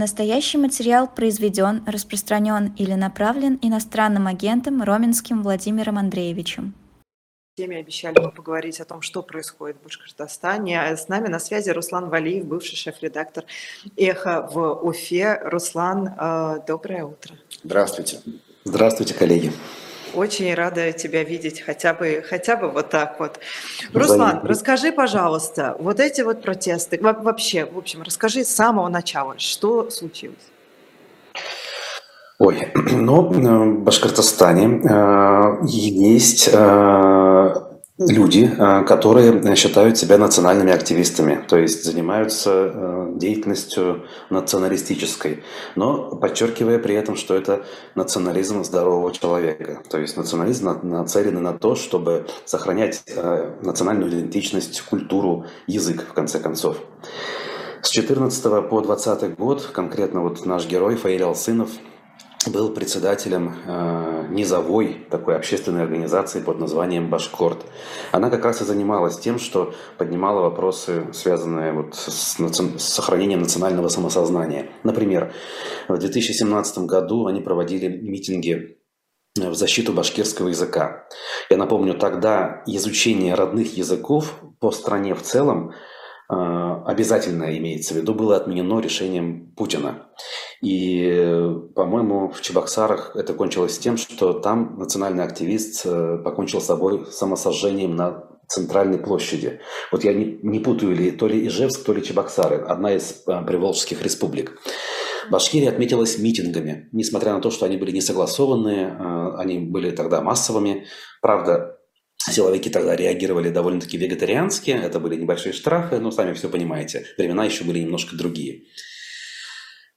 Настоящий материал произведен, распространен или направлен иностранным агентом Роменским Владимиром Андреевичем. теме обещали мы поговорить о том, что происходит в Башкортостане. С нами на связи Руслан Валиев, бывший шеф-редактор «Эхо» в Уфе. Руслан, э, доброе утро. Здравствуйте. Здравствуйте, коллеги. Очень рада тебя видеть, хотя бы, хотя бы вот так вот. Руслан, расскажи, пожалуйста, вот эти вот протесты, вообще, в общем, расскажи с самого начала, что случилось? Ой, ну, в Башкортостане э, есть э, люди, э, которые считают себя национальными активистами, то есть занимаются э, деятельностью националистической, но подчеркивая при этом, что это национализм здорового человека, то есть национализм нацелен на то, чтобы сохранять э, национальную идентичность, культуру, язык, в конце концов. С 14 по 20 год, конкретно вот наш герой Фаиль Алсынов – был председателем э, низовой такой общественной организации под названием «Башкорт». Она как раз и занималась тем, что поднимала вопросы, связанные вот с, наци... с сохранением национального самосознания. Например, в 2017 году они проводили митинги в защиту башкирского языка. Я напомню, тогда изучение родных языков по стране в целом э, обязательно имеется в виду, было отменено решением Путина. И, по-моему, в Чебоксарах это кончилось тем, что там национальный активист э, покончил с собой самосожжением на центральной площади. Вот я не, не путаю ли то ли Ижевск, то ли Чебоксары, одна из а, приволжских республик. Башкирия отметилась митингами, несмотря на то, что они были не согласованные, а, они были тогда массовыми. Правда, Силовики тогда реагировали довольно-таки вегетариански, это были небольшие штрафы, но сами все понимаете, времена еще были немножко другие.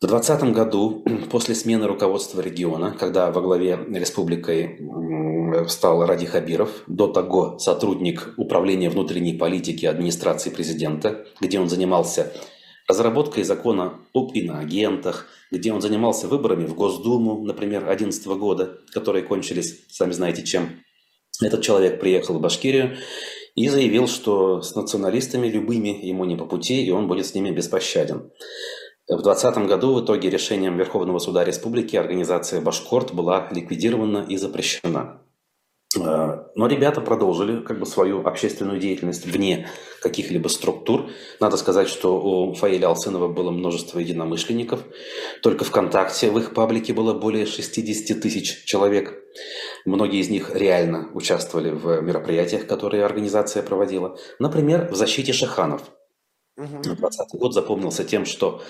В 2020 году, после смены руководства региона, когда во главе республикой стал Ради Хабиров, до того сотрудник Управления внутренней политики администрации президента, где он занимался разработкой закона об иноагентах, где он занимался выборами в Госдуму, например, 2011 года, которые кончились, сами знаете чем. Этот человек приехал в Башкирию и заявил, что с националистами любыми ему не по пути, и он будет с ними беспощаден. В 2020 году в итоге решением Верховного суда республики организация «Башкорт» была ликвидирована и запрещена. Э, но ребята продолжили как бы свою общественную деятельность вне каких-либо структур. Надо сказать, что у Фаиля Алсынова было множество единомышленников. Только ВКонтакте в их паблике было более 60 тысяч человек. Многие из них реально участвовали в мероприятиях, которые организация проводила. Например, в защите шаханов – Угу. 20 год запомнился тем, что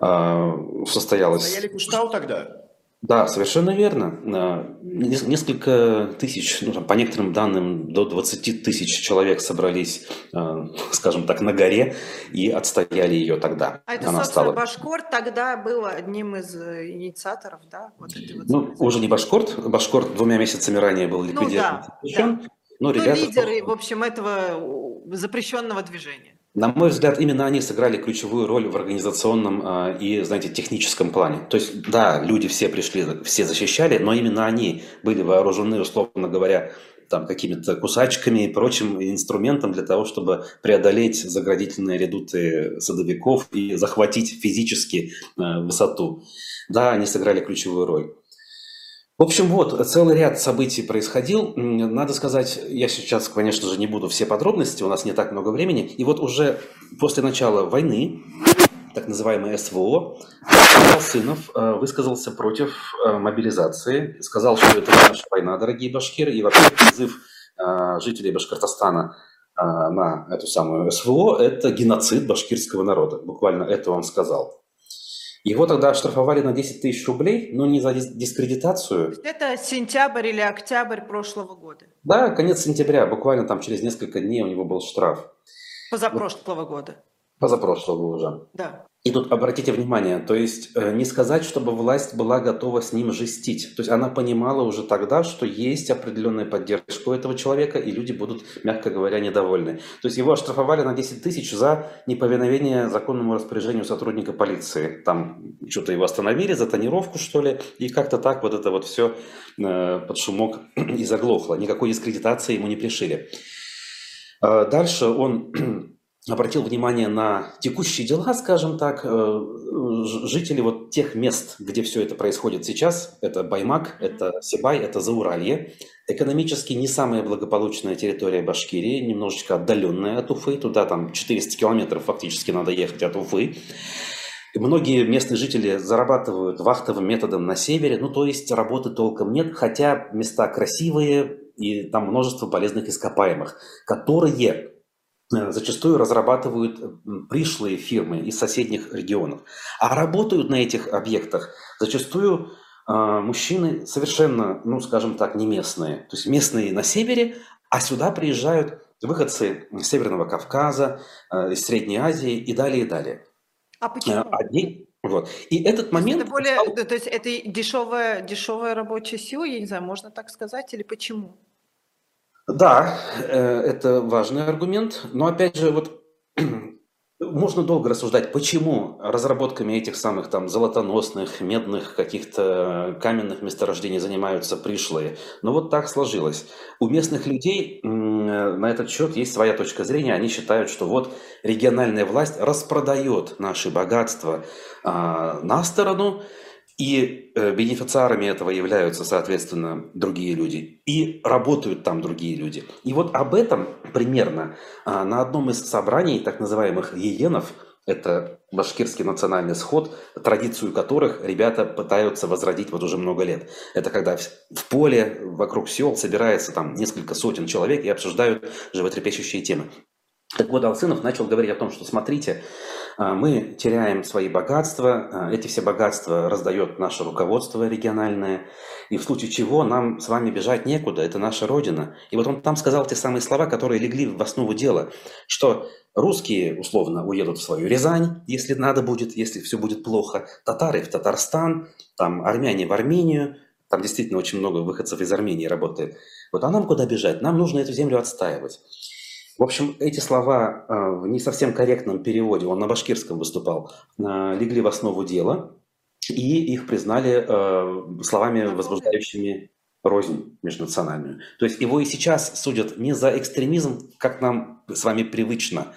э, состоялось... Стояли Куштау тогда? Да, совершенно верно. Несколько тысяч, ну, там, по некоторым данным, до 20 тысяч человек собрались, а, скажем так, на горе и отстояли ее тогда. А это, Она собственно, стала... Башкорт тогда был одним из э, инициаторов, да? Вот вот ну, уже не Башкорт. Башкорт двумя месяцами ранее был ликвидирован. Ну, да, да. Но ну, ребята... лидеры, в общем, этого запрещенного движения. На мой взгляд, именно они сыграли ключевую роль в организационном э, и, знаете, техническом плане. То есть, да, люди все пришли, все защищали, но именно они были вооружены, условно говоря, там, какими-то кусачками и прочим инструментом для того, чтобы преодолеть заградительные редуты садовиков и захватить физически э, высоту. Да, они сыграли ключевую роль. В общем, вот, целый ряд событий происходил. Надо сказать, я сейчас, конечно же, не буду все подробности, у нас не так много времени. И вот уже после начала войны, так называемой СВО, Сынов э, высказался против э, мобилизации, сказал, что это наша война, дорогие башкиры, и вообще призыв э, жителей Башкортостана на эту самую СВО – это геноцид башкирского народа. Буквально это он сказал. Его тогда оштрафовали на 10 тысяч рублей, но не за дискредитацию. Это сентябрь или октябрь прошлого года? Да, конец сентября, буквально там через несколько дней у него был штраф. Позапрошлого вот. года? Позапрошлого уже. Да. И тут обратите внимание, то есть э, не сказать, чтобы власть была готова с ним жестить. То есть она понимала уже тогда, что есть определенная поддержка у этого человека, и люди будут, мягко говоря, недовольны. То есть его оштрафовали на 10 тысяч за неповиновение законному распоряжению сотрудника полиции. Там что-то его остановили за тонировку, что ли, и как-то так вот это вот все э, под шумок и заглохло. Никакой дискредитации ему не пришили. Э, дальше он обратил внимание на текущие дела, скажем так, э, жители вот тех мест, где все это происходит сейчас, это Баймак, это Сибай, это Зауралье, экономически не самая благополучная территория Башкирии, немножечко отдаленная от Уфы, туда там 400 километров фактически надо ехать от Уфы. И многие местные жители зарабатывают вахтовым методом на севере, ну то есть работы толком нет, хотя места красивые и там множество полезных ископаемых, которые зачастую разрабатывают пришлые фирмы из соседних регионов. А работают на этих объектах зачастую э, мужчины совершенно, ну, скажем так, не местные. То есть местные на севере, а сюда приезжают выходцы Северного Кавказа, э, из Средней Азии и далее, и далее. А почему? Одни, вот. И этот момент... Это более, стал... то есть это дешевая, дешевая рабочая сила, я не знаю, можно так сказать, или почему? Да, э, это важный аргумент, но опять же, вот можно долго рассуждать, почему разработками этих самых там золотоносных, медных, каких-то каменных месторождений занимаются пришлые. Но вот так сложилось. У местных людей на этот счет есть своя точка зрения. Они считают, что вот региональная власть распродает наши богатства а, на сторону, и э, бенефициарами этого являются, соответственно, другие люди. И работают там другие люди. И вот об этом примерно а, на одном из собраний так называемых иенов, это башкирский национальный сход, традицию которых ребята пытаются возродить вот уже много лет. Это когда в поле вокруг сел собирается там несколько сотен человек и обсуждают животрепещущие темы. Так вот, Алсынов начал говорить о том, что смотрите, мы теряем свои богатства, а, эти все богатства раздает наше руководство региональное, и в случае чего нам с вами бежать некуда, это наша родина. И вот он там сказал те самые слова, которые легли в основу дела, что русские условно уедут в свою Рязань, если надо будет, если все будет плохо, татары в Татарстан, там армяне в Армению, там действительно очень много выходцев из Армении работает. Вот а нам куда бежать? Нам нужно эту землю отстаивать. В общем, эти слова э, в не совсем корректном переводе, он на башкирском выступал, э, легли в основу дела, и их признали э, словами, возбуждающими рознь межнациональную. То есть его и сейчас судят не за экстремизм, как нам с вами привычно,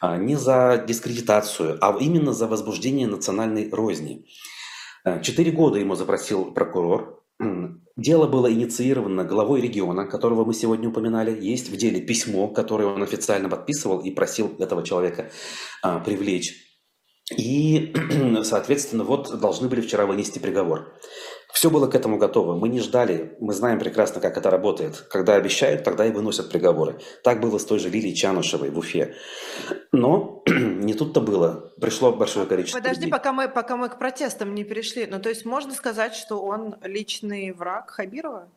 а не за дискредитацию, а именно за возбуждение национальной розни. Четыре года ему запросил прокурор, Дело было инициировано главой региона, которого мы сегодня упоминали. Есть в деле письмо, которое он официально подписывал и просил этого человека а, привлечь. И, соответственно, вот должны были вчера вынести приговор. Все было к этому готово. Мы не ждали. Мы знаем прекрасно, как это работает. Когда обещают, тогда и выносят приговоры. Так было с той же Лилией Чанушевой в Уфе. Но не тут-то было. Пришло большое количество Подожди, людей. пока мы, пока мы к протестам не перешли. Ну, то есть можно сказать, что он личный враг Хабирова?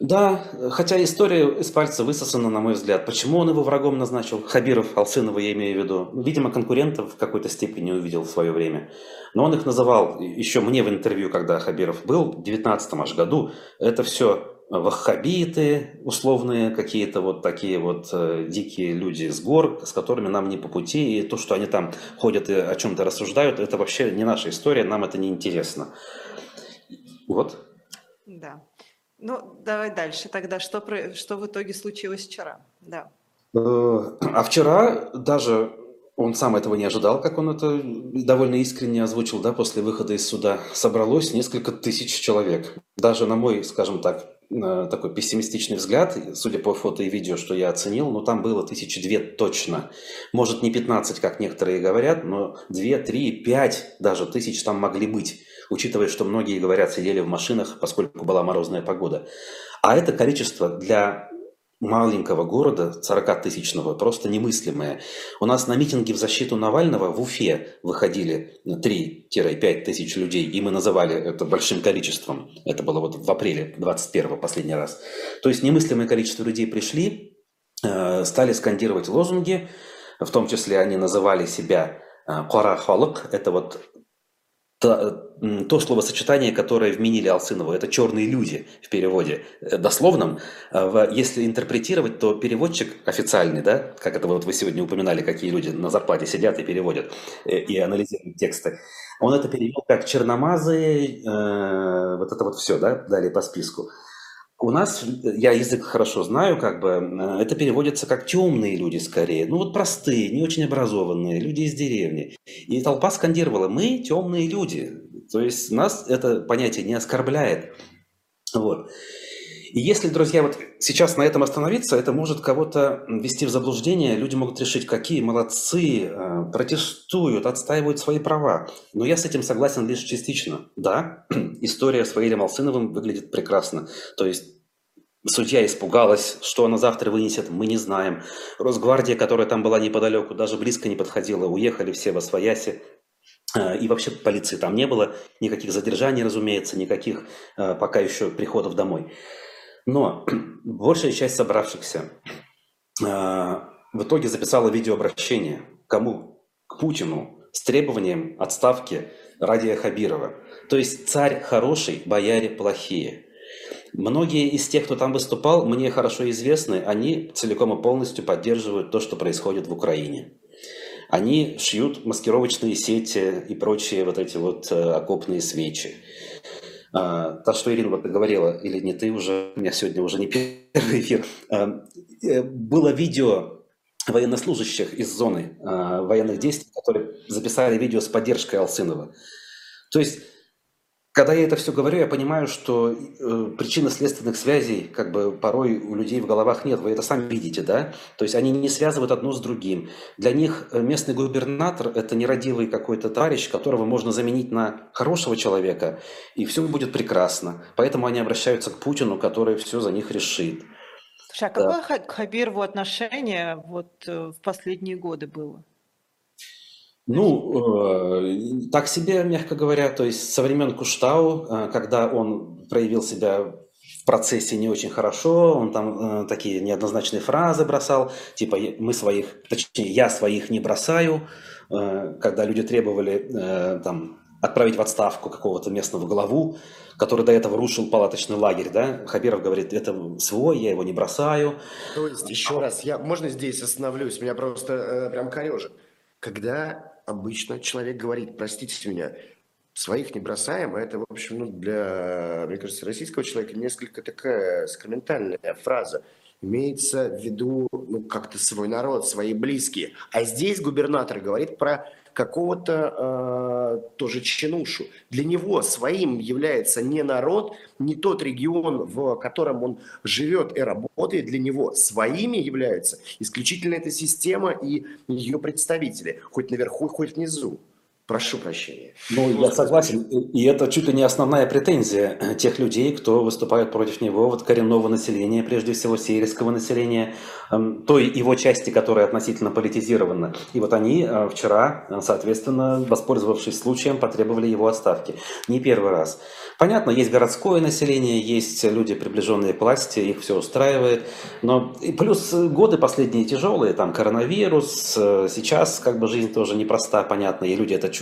Да, хотя история из пальца высосана, на мой взгляд. Почему он его врагом назначил? Хабиров, Алсынова я имею в виду. Видимо, конкурентов в какой-то степени увидел в свое время. Но он их называл, еще мне в интервью, когда Хабиров был, в 19 аж году, это все ваххабиты условные, какие-то вот такие вот э, дикие люди с гор, с которыми нам не по пути, и то, что они там ходят и о чем-то рассуждают, это вообще не наша история, нам это не интересно. Вот. Да. Ну, давай дальше тогда. Что, про, что в итоге случилось вчера? Да. Э, а вчера даже он сам этого не ожидал, как он это довольно искренне озвучил, да, после выхода из суда. Собралось несколько тысяч человек. Даже на мой, скажем так, э, такой пессимистичный взгляд, судя по фото и видео, что я оценил, но там было тысячи две точно. Может, не 15, как некоторые говорят, но две, три, пять даже тысяч там могли быть учитывая, что многие, говорят, сидели в машинах, поскольку была морозная погода. А это количество для маленького города, 40-тысячного, просто немыслимое. У нас на митинге в защиту Навального в Уфе выходили 3-5 тысяч людей, и мы называли это большим количеством. Это было вот в апреле 21-го последний раз. То есть немыслимое количество людей пришли, э, стали скандировать лозунги, в том числе они называли себя Кора э, Халык, это вот то, то словосочетание, которое вменили Алсынову, это «черные люди» в переводе э, дословном. А если интерпретировать, то переводчик официальный, да, как это вот вы сегодня упоминали, какие люди на зарплате сидят и переводят, э, и анализируют тексты, он это перевел как «черномазые», э, вот это вот все, да, далее по списку. У нас, я язык хорошо знаю, как бы, э, это переводится как темные люди скорее. Ну вот простые, не очень образованные, люди из деревни. И толпа скандировала, мы темные люди. То есть нас это понятие не оскорбляет. Вот. И если, друзья, вот сейчас на этом остановиться, это может кого-то ввести в заблуждение. Люди могут решить, какие молодцы, э, протестуют, отстаивают свои права. Но я с этим согласен лишь частично. Да, история с Ваилем Алсыновым выглядит прекрасно. То есть Судья испугалась, что она завтра вынесет, мы не знаем. Росгвардия, которая там была неподалеку, даже близко не подходила. Уехали все во свояси. Э, и вообще полиции там не было, никаких задержаний, разумеется, никаких э, пока еще приходов домой. Но большая часть собравшихся э, в итоге записала видеообращение. Кому? К Путину с требованием отставки Радия Хабирова. То есть царь хороший, бояре плохие. Многие из тех, кто там выступал, мне хорошо известны, они целиком и полностью поддерживают то, что происходит в Украине. Они шьют маскировочные сети и прочие вот эти вот э, окопные свечи. А, то, что Ирина вот говорила, или не ты уже, у меня сегодня уже не первый эфир, а, э, было видео военнослужащих из зоны а, военных действий, которые записали видео с поддержкой Алсынова. То есть когда я это все говорю, я понимаю, что э, причинно-следственных связей как бы порой у людей в головах нет. Вы это сами видите, да? То есть они не связывают одно с другим. Для них э, местный губернатор – это нерадивый какой-то товарищ, которого можно заменить на хорошего человека, и все будет прекрасно. Поэтому они обращаются к Путину, который все за них решит. Слушай, а да. какое к Хабирову отношение вот э, в последние годы было? Ну, э, так себе, мягко говоря, то есть со времен Куштау, э, когда он проявил себя в процессе не очень хорошо, он там э, такие неоднозначные фразы бросал, типа мы своих, точнее я своих не бросаю, э, когда люди требовали э, там отправить в отставку какого-то местного главу, который до этого рушил палаточный лагерь, да, Хабиров говорит, это свой, я его не бросаю. То есть, еще раз, я, можно здесь остановлюсь, меня просто э, прям корежит. Когда обычно человек говорит, простите меня, своих не бросаем, а это, в общем, ну, для, мне кажется, российского человека несколько такая сакраментальная фраза. Имеется в виду ну, как-то свой народ, свои близкие. А здесь губернатор говорит про какого-то э, тоже чинушу. Для него своим является не народ, не тот регион, в котором он живет и работает. Для него своими являются исключительно эта система и ее представители, хоть наверху, хоть внизу. Прошу прощения. Ну, я согласен. И это чуть ли не основная претензия тех людей, кто выступает против него, вот коренного населения, прежде всего сельского населения, эм, той его части, которая относительно политизирована. И вот они э, вчера, э, соответственно, воспользовавшись случаем, потребовали его отставки. Не первый раз. Понятно, есть городское население, есть люди, приближенные к власти, их все устраивает. Но и плюс годы последние тяжелые, там коронавирус, э, сейчас как бы жизнь тоже непроста, понятно, и люди это чувствуют.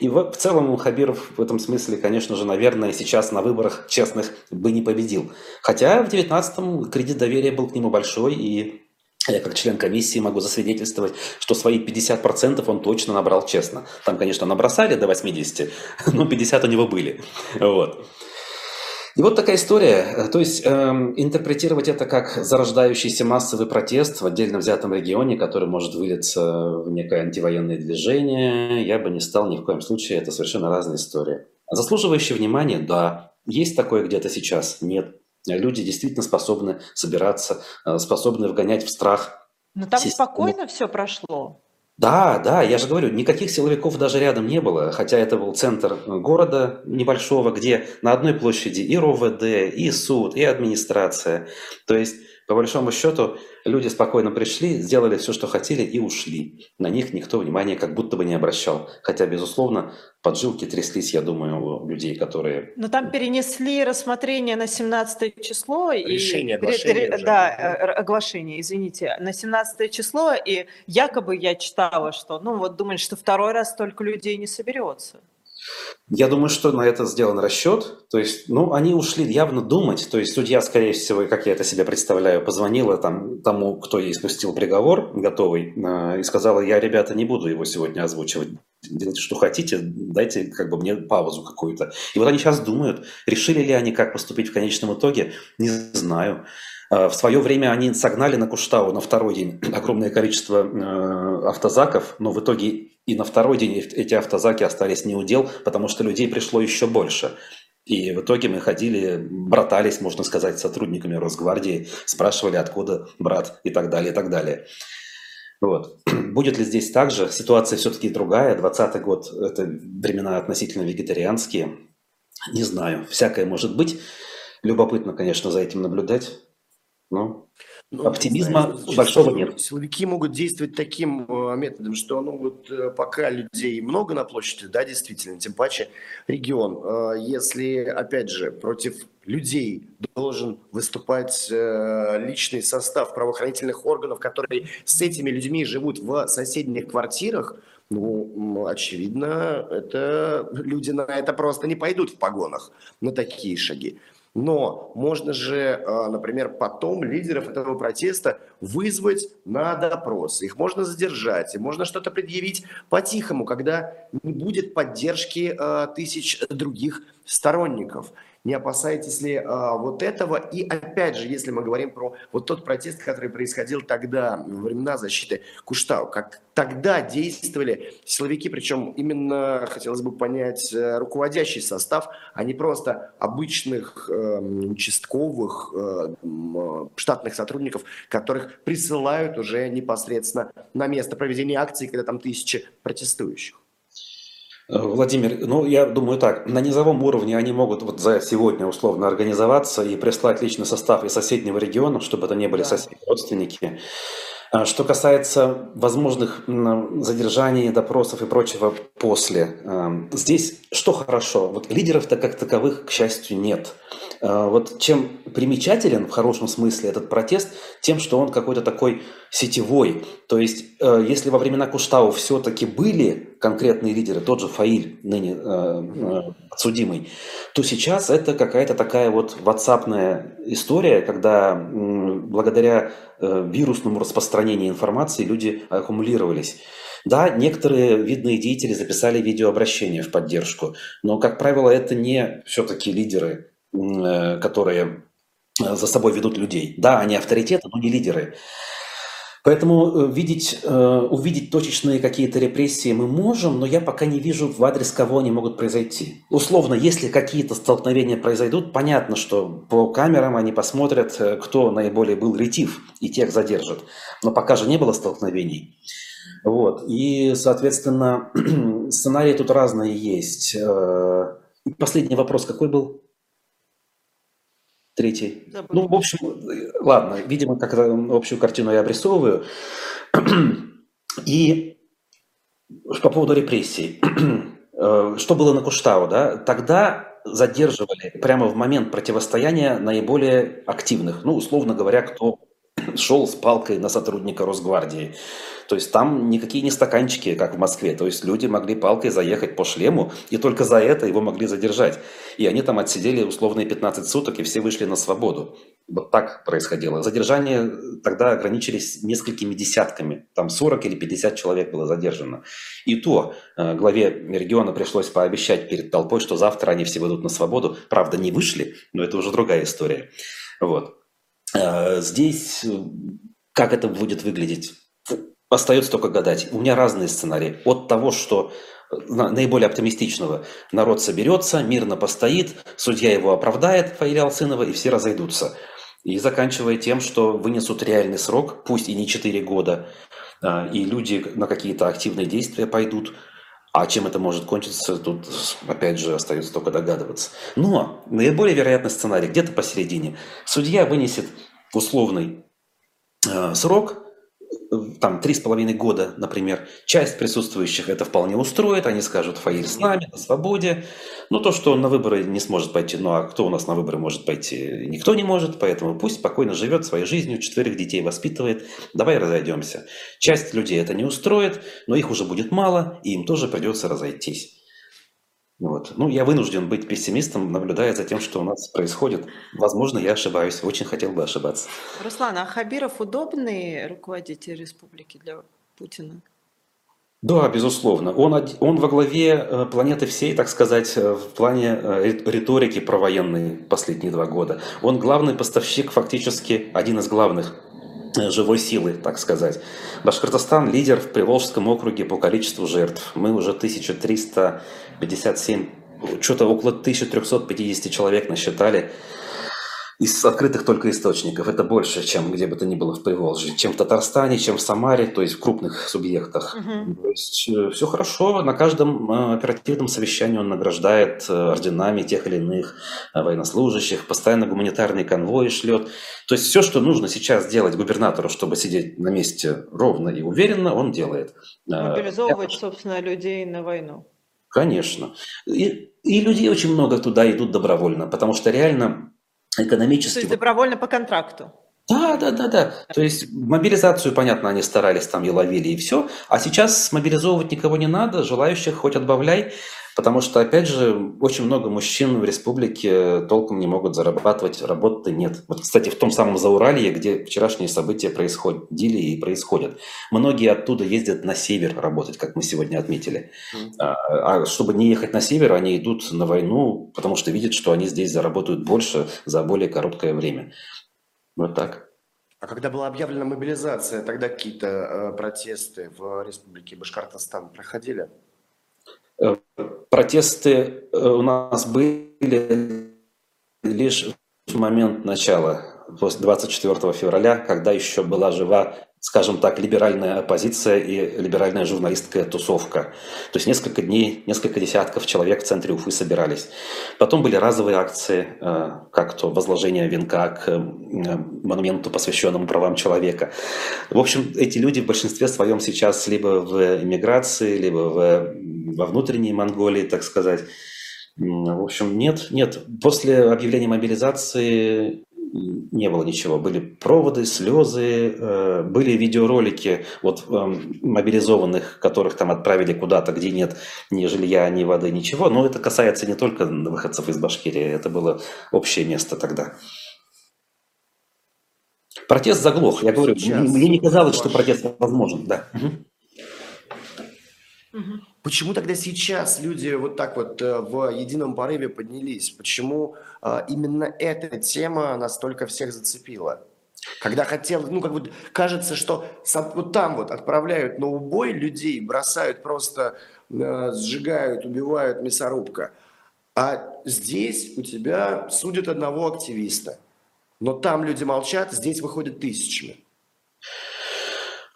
И в, в целом Хабиров в этом смысле, конечно же, наверное, сейчас на выборах честных бы не победил. Хотя в 19-м кредит доверия был к нему большой, и я как член комиссии могу засвидетельствовать, что свои 50% он точно набрал честно. Там, конечно, набросали до 80, но 50 у него были. Вот. И вот такая история. То есть э, интерпретировать это как зарождающийся массовый протест в отдельно взятом регионе, который может вылиться в некое антивоенное движение, я бы не стал ни в коем случае. Это совершенно разная история. Заслуживающее внимания, да. Есть такое где-то сейчас? Нет. Люди действительно способны собираться, э, способны вгонять в страх. Но там систему. спокойно все прошло. Да, да, я же говорю, никаких силовиков даже рядом не было, хотя это был центр города небольшого, где на одной площади и РОВД, и суд, и администрация. То есть по большому счету, люди спокойно пришли, сделали все, что хотели и ушли. На них никто внимания как будто бы не обращал. Хотя, безусловно, поджилки тряслись, я думаю, у людей, которые... Но там перенесли рассмотрение на 17 число. Решение, и... оглашение. Уже. Да, э, оглашение, извините. На 17 число, и якобы я читала, что, ну вот думали, что второй раз столько людей не соберется. Я думаю, что на это сделан расчет. То есть, ну, они ушли явно думать. То есть, судья, скорее всего, как я это себе представляю, позвонила там, тому, кто ей спустил приговор готовый, э, и сказала, я, ребята, не буду его сегодня озвучивать. делайте, что хотите, дайте как бы мне паузу какую-то. И вот они сейчас думают, решили ли они, как поступить в конечном итоге, не знаю. А, в свое время они согнали на Куштау на второй день огромное количество э, автозаков, но в итоге и на второй день эти автозаки остались не удел, потому что людей пришло еще больше. И в итоге мы ходили, братались, можно сказать, с сотрудниками Росгвардии, спрашивали, откуда брат и так далее, и так далее. Вот. Будет ли здесь так же? Ситуация все-таки другая. 20 год – это времена относительно вегетарианские. Не знаю, всякое может быть. Любопытно, конечно, за этим наблюдать. Но ну, Оптимизма знаю, большого нет. Силовики могут действовать таким э, методом, что ну вот э, пока людей много на площади, да, действительно, тем паче регион. Э, если, опять же, против людей должен выступать личный состав правоохранительных органов, которые с этими людьми живут в соседних квартирах, ну, очевидно, это люди на это просто не пойдут в погонах, на такие шаги. Но можно же, а, например, потом лидеров этого протеста вызвать на допрос. Их можно задержать, и можно что-то предъявить по-тихому, когда не будет поддержки а, тысяч других сторонников. Не опасаетесь ли а, вот этого? И опять же, если мы говорим про вот тот протест, который происходил тогда, во времена защиты Куштау, как тогда действовали силовики, причем именно, хотелось бы понять, э, руководящий состав, а не просто обычных э, участковых э, штатных сотрудников, которых присылают уже непосредственно на место проведения акции, когда там тысячи протестующих. Владимир, ну я думаю так, на низовом уровне они могут вот за сегодня условно организоваться и прислать личный состав из соседнего региона, чтобы это не были да. соседи, родственники. А что касается возможных задержаний, допросов и прочего после, эм, здесь что хорошо? Вот лидеров-то как таковых, к счастью, нет. Э, вот чем примечателен в хорошем смысле этот протест, тем, что он какой-то такой сетевой. То есть, э, если во времена Куштау все-таки были конкретные лидеры, тот же Фаиль, ныне э, подсудимый, то сейчас это какая-то такая вот ватсапная история, когда благодаря вирусному распространению информации люди аккумулировались. Да, некоторые видные деятели записали видеообращение в поддержку, но, как правило, это не все-таки лидеры Э, которые э, за собой ведут людей. Да, они авторитеты, но не лидеры. Поэтому э, видеть, увидеть точечные какие-то репрессии мы можем, но я пока не вижу в адрес кого они могут произойти. Условно, если какие-то столкновения произойдут, понятно, что по камерам они посмотрят, кто наиболее был ретив, и тех задержат. Но пока же не было столкновений. Вот. И, соответственно, сценарии тут разные есть. Последний вопрос какой был? Третий. Да, ну, в общем, ладно, видимо, как общую картину я обрисовываю. И по поводу репрессий. Э, что было на Куштау, да? Тогда задерживали прямо в момент противостояния наиболее активных. Ну, условно говоря, кто шел с палкой на сотрудника Росгвардии. То есть там никакие не стаканчики, как в Москве. То есть люди могли палкой заехать по шлему, и только за это его могли задержать. И они там отсидели условные 15 суток, и все вышли на свободу. Вот так происходило. Задержания тогда ограничились несколькими десятками. Там 40 или 50 человек было задержано. И то э, главе региона пришлось пообещать перед толпой, что завтра они все выйдут на свободу. Правда, не вышли, но это уже другая история. Вот. Э, здесь э, как это будет выглядеть? Остается только гадать. У меня разные сценарии. От того, что э, наиболее оптимистичного народ соберется, мирно постоит, судья его оправдает, Фаиля Алсынова, и все разойдутся. И заканчивая тем, что вынесут реальный срок, пусть и не 4 года, и люди на какие-то активные действия пойдут. А чем это может кончиться, тут опять же остается только догадываться. Но наиболее вероятный сценарий где-то посередине. Судья вынесет условный э, срок, там три с половиной года, например, часть присутствующих это вполне устроит, они скажут Фаиль с нами, на свободе. Но то, что он на выборы не сможет пойти, ну а кто у нас на выборы может пойти? Никто не может, поэтому пусть спокойно живет своей жизнью, четверых детей воспитывает, давай разойдемся. Часть людей это не устроит, но их уже будет мало, и им тоже придется разойтись. Вот. Ну, я вынужден быть пессимистом, наблюдая за тем, что у нас происходит. Возможно, я ошибаюсь, очень хотел бы ошибаться. Руслан, а Хабиров удобный руководитель республики для Путина? Да, безусловно. Он, он во главе э, планеты всей, так сказать, э, в плане э, риторики провоенной последние два года. Он главный поставщик, фактически один из главных живой силы, так сказать. Башкортостан лидер в Приволжском округе по количеству жертв. Мы уже 1357, что-то около 1350 человек насчитали из открытых только источников. Это больше, чем где бы то ни было в Приволжье, чем в Татарстане, чем в Самаре, то есть в крупных субъектах. Угу. То есть э, все хорошо. На каждом э, оперативном совещании он награждает э, орденами тех или иных военнослужащих, постоянно гуманитарные конвои шлет. То есть все, что нужно сейчас делать губернатору, чтобы сидеть на месте ровно и уверенно, он делает. Мобилизовывать, собственно, людей на войну. Конечно. И, и людей очень много туда идут добровольно, потому что реально экономически... То есть добровольно по контракту? Да, да, да, да. То есть мобилизацию, понятно, они старались там и ловили, и все. А сейчас мобилизовывать никого не надо, желающих хоть отбавляй. Потому что, опять же, очень много мужчин в республике толком не могут зарабатывать, работы нет. Вот, кстати, в том самом Зауралье, где вчерашние события происходили и происходят. Многие оттуда ездят на север работать, как мы сегодня отметили. А, а чтобы не ехать на север, они идут на войну, потому что видят, что они здесь заработают больше за более короткое время. Вот так. А когда была объявлена мобилизация, тогда какие-то э, протесты в республике Башкортостан проходили? Протесты э, у нас были лишь в момент начала, после 24 февраля, когда еще была жива скажем так, либеральная оппозиция и либеральная журналистская тусовка. То есть несколько дней, несколько десятков человек в центре Уфы собирались. Потом были разовые акции, э, как то возложение венка к э, монументу, посвященному правам человека. В общем, эти люди в большинстве своем сейчас либо в эмиграции, либо в, во внутренней Монголии, так сказать. В общем, нет, нет. После объявления мобилизации не было ничего. Были проводы, слезы, э, были видеоролики вот эм, мобилизованных, которых там отправили куда-то, где нет ни жилья, ни воды, ничего. Но это касается не только выходцев из Башкирии, это было общее место тогда. Протест заглох. Я говорю, Сейчас мне не казалось, что протест возможен. Да. Угу. Почему тогда сейчас люди вот так вот э, в едином порыве поднялись? Почему э, именно эта тема настолько всех зацепила? Когда хотел, ну, как бы кажется, что вот там вот отправляют на убой людей, бросают просто, э, сжигают, убивают мясорубка. А здесь у тебя судят одного активиста. Но там люди молчат, здесь выходят тысячами.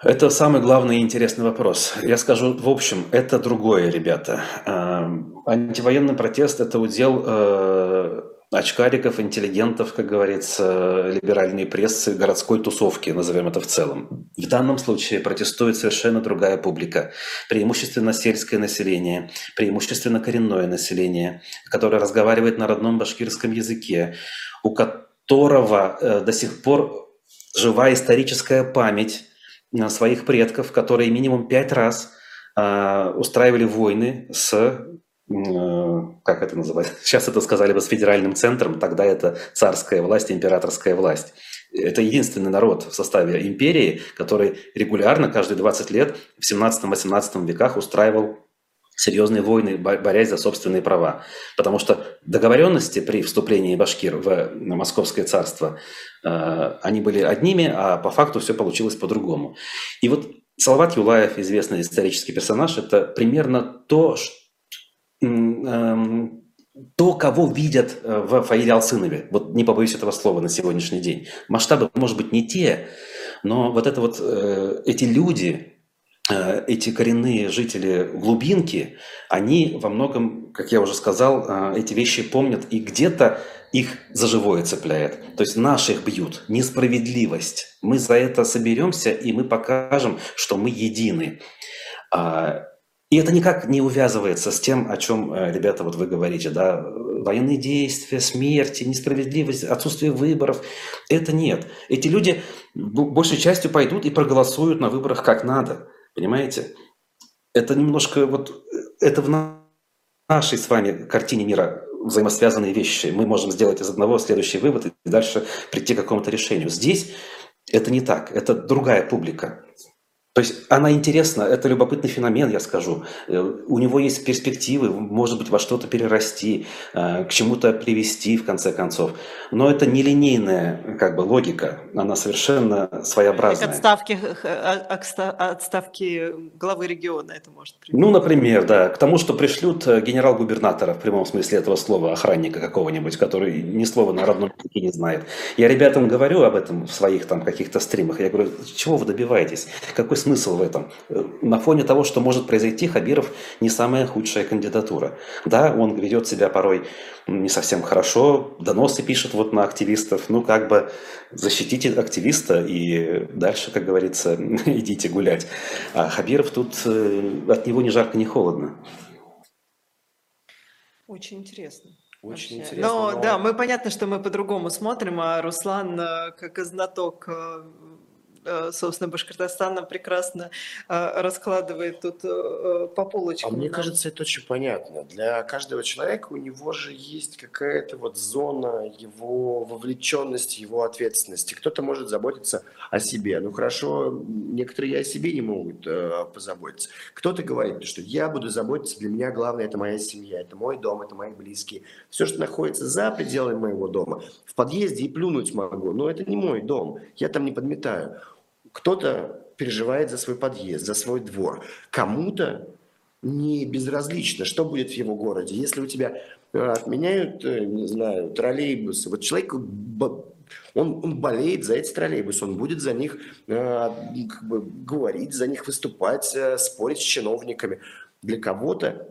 Это самый главный и интересный вопрос. Я скажу, в общем, это другое, ребята. Эм, антивоенный протест – это удел э, очкариков, интеллигентов, как говорится, либеральной прессы, городской тусовки, назовем это в целом. В данном случае протестует совершенно другая публика. Преимущественно сельское население, преимущественно коренное население, которое разговаривает на родном башкирском языке, у которого э, до сих пор жива историческая память своих предков, которые минимум пять раз э, устраивали войны с, э, как это называется, сейчас это сказали бы с федеральным центром, тогда это царская власть, императорская власть. Это единственный народ в составе империи, который регулярно, каждые 20 лет в 17-18 веках устраивал серьезные войны, борясь за собственные права. Потому что договоренности при вступлении башкир в Московское царство, э, они были одними, а по факту все получилось по-другому. И вот Салават Юлаев, известный исторический персонаж, это примерно то, эм, то, кого видят э, в Фаиле Алсынове. Вот не побоюсь этого слова на сегодняшний день. Масштабы, может быть, не те, но вот это вот, э, эти люди, эти коренные жители глубинки, они во многом, как я уже сказал, э, эти вещи помнят и где-то их за живое цепляет. То есть наших бьют. Несправедливость. Мы за это соберемся, и мы покажем, что мы едины. А, и это никак не увязывается с тем, о чем, э, ребята, вот вы говорите, да, военные действия, смерти, несправедливость, отсутствие выборов. Это нет. Эти люди большей частью пойдут и проголосуют на выборах как надо. Понимаете? Это немножко вот, это в нашей с вами картине мира взаимосвязанные вещи. Мы можем сделать из одного следующий вывод и дальше прийти к какому-то решению. Здесь это не так, это другая публика. То есть она интересна, это любопытный феномен, я скажу. Э, у него есть перспективы, может быть, во что-то перерасти, э, к чему-то привести, в конце концов. Но это нелинейная как бы, логика, она совершенно Как своеобразная. отставки, х- отста- отставки главы региона это может привести. Ну, например, да, к тому, что пришлют э, генерал-губернатора, в прямом смысле этого слова, охранника какого-нибудь, который ни слова на родном языке не знает. Я ребятам говорю об этом в своих там каких-то стримах, я говорю, чего вы добиваетесь? Какой смысл в этом? Э, На фоне того, что может произойти, Хабиров не самая худшая кандидатура. Да, он ведет себя порой не совсем хорошо, доносы пишет вот на активистов, ну, как бы защитите активиста и дальше, как говорится, идите гулять. А Хабиров тут э, от него ни жарко, ни холодно. Очень интересно. Очень вообще. интересно, Но, но- да, мы понятно, что мы по-другому смотрим, а Руслан, э, как знаток, собственно, Башкортостана, прекрасно э, раскладывает тут э, э, по А полочкам. мне нам. кажется, это очень понятно. Для каждого человека у него же есть какая-то вот зона его вовлеченности, его ответственности. Кто-то может заботиться о себе. Ну хорошо, некоторые о себе не могут э, позаботиться. Кто-то говорит, что я буду заботиться, для меня главное это моя семья, это мой дом, это мои близкие. Все, что находится за пределами моего дома, в подъезде и плюнуть могу, но это не мой дом, я там не подметаю. Кто-то переживает за свой подъезд, за свой двор. Кому-то не безразлично, что будет в его городе. Если у тебя э, отменяют, э, не знаю, троллейбусы, вот человек, он, он болеет за эти троллейбусы, он будет за них э, как бы, говорить, за них выступать, спорить с чиновниками. Для кого-то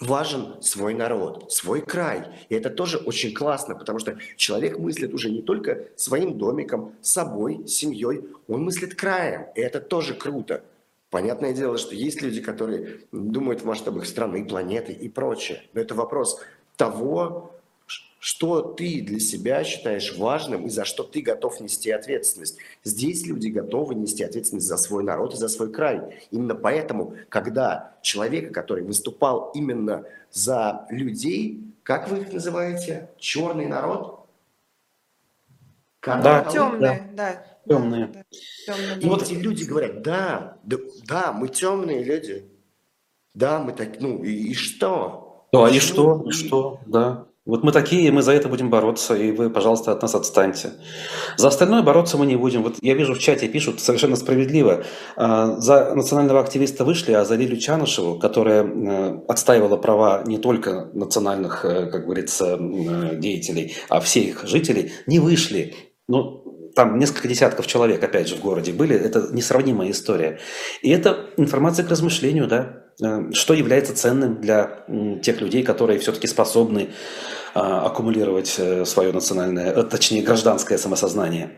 важен свой народ, свой край. И это тоже очень классно, потому что человек мыслит уже не только своим домиком, собой, семьей, он мыслит краем. И это тоже круто. Понятное дело, что есть люди, которые думают в масштабах страны, планеты и прочее. Но это вопрос того, что ты для себя считаешь важным и за что ты готов нести ответственность. Здесь люди готовы нести ответственность за свой народ и за свой край. Именно поэтому, когда человека, который выступал именно за людей, как вы их называете, черный народ? Да. Каналы? Темные, да. Темные. Да, темные. И вот эти люди говорят, да, да, да, мы темные люди. Да, мы так, ну и, и что? Да, и что? И что? Да. Вот мы такие, мы за это будем бороться, и вы, пожалуйста, от нас отстаньте. За остальное бороться мы не будем. Вот я вижу в чате пишут совершенно справедливо. а, За национального активиста вышли, а за Лилю Чанышеву, которая э, отстаивала права не только национальных, э, как говорится, э, деятелей, а всех жителей, не вышли. Ну, там несколько десятков человек, опять же, в городе были. Это несравнимая история. И это информация к размышлению, да, что является ценным для тех людей, которые все-таки способны аккумулировать э, свое национальное, э, точнее, гражданское самосознание.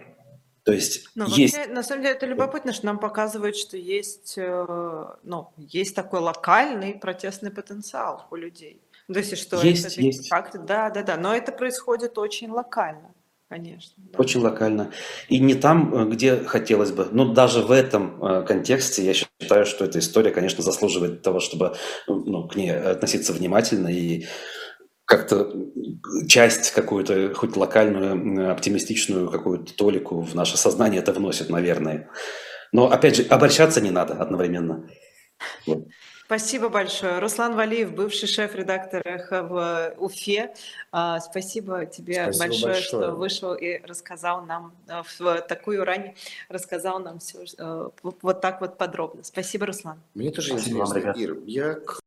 То есть Ну, есть... вообще, на самом деле, это любопытно, что нам показывают, что есть, э, ну, есть такой локальный протестный потенциал у людей. То есть, что Есть, это есть. факты, да, да, да, но это происходит очень локально, конечно. да. Очень локально. И не там, где хотелось бы. Но даже в этом контексте я считаю, что эта история, конечно, заслуживает того, чтобы ну, к ней относиться внимательно и как-то часть какую-то, хоть локальную, оптимистичную какую-то толику в наше сознание это вносит, наверное. Но, опять же, обольщаться не надо одновременно. Вот. Спасибо большое. Руслан Валиев, бывший шеф-редактор «Эхо» в Уфе. А, Спасибо тебе Спасибо большое, большое. что вышел и рассказал нам а, в такую рань, рассказал нам все вот так вот подробно. Спасибо, Руслан. Мне тоже Спасибо вам, интересно, ребят. Ир, я к